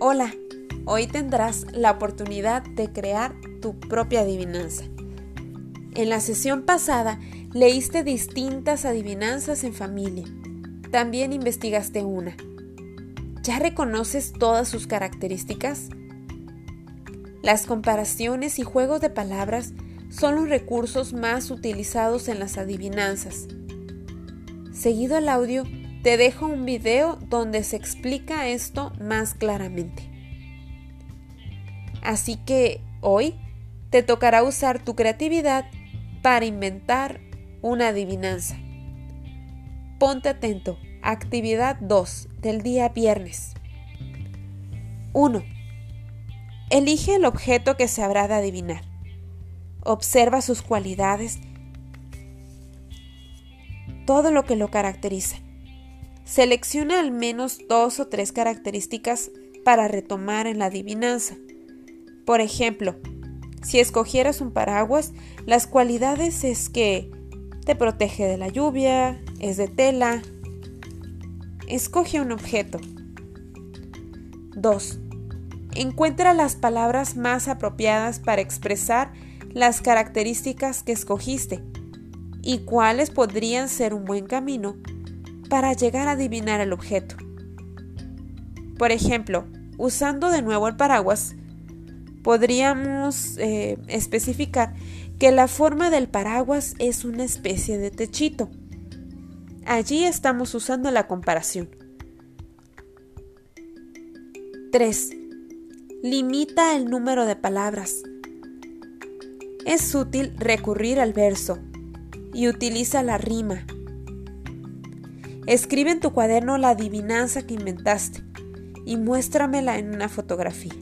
Hola, hoy tendrás la oportunidad de crear tu propia adivinanza. En la sesión pasada leíste distintas adivinanzas en familia. También investigaste una. ¿Ya reconoces todas sus características? Las comparaciones y juegos de palabras son los recursos más utilizados en las adivinanzas. Seguido el audio, te dejo un video donde se explica esto más claramente. Así que hoy te tocará usar tu creatividad para inventar una adivinanza. Ponte atento. Actividad 2 del día viernes. 1. Elige el objeto que se habrá de adivinar. Observa sus cualidades, todo lo que lo caracteriza. Selecciona al menos dos o tres características para retomar en la adivinanza. Por ejemplo, si escogieras un paraguas, las cualidades es que te protege de la lluvia, es de tela. Escoge un objeto. 2. Encuentra las palabras más apropiadas para expresar las características que escogiste y cuáles podrían ser un buen camino para llegar a adivinar el objeto. Por ejemplo, usando de nuevo el paraguas, podríamos eh, especificar que la forma del paraguas es una especie de techito. Allí estamos usando la comparación. 3. Limita el número de palabras. Es útil recurrir al verso y utiliza la rima Escribe en tu cuaderno la adivinanza que inventaste y muéstramela en una fotografía.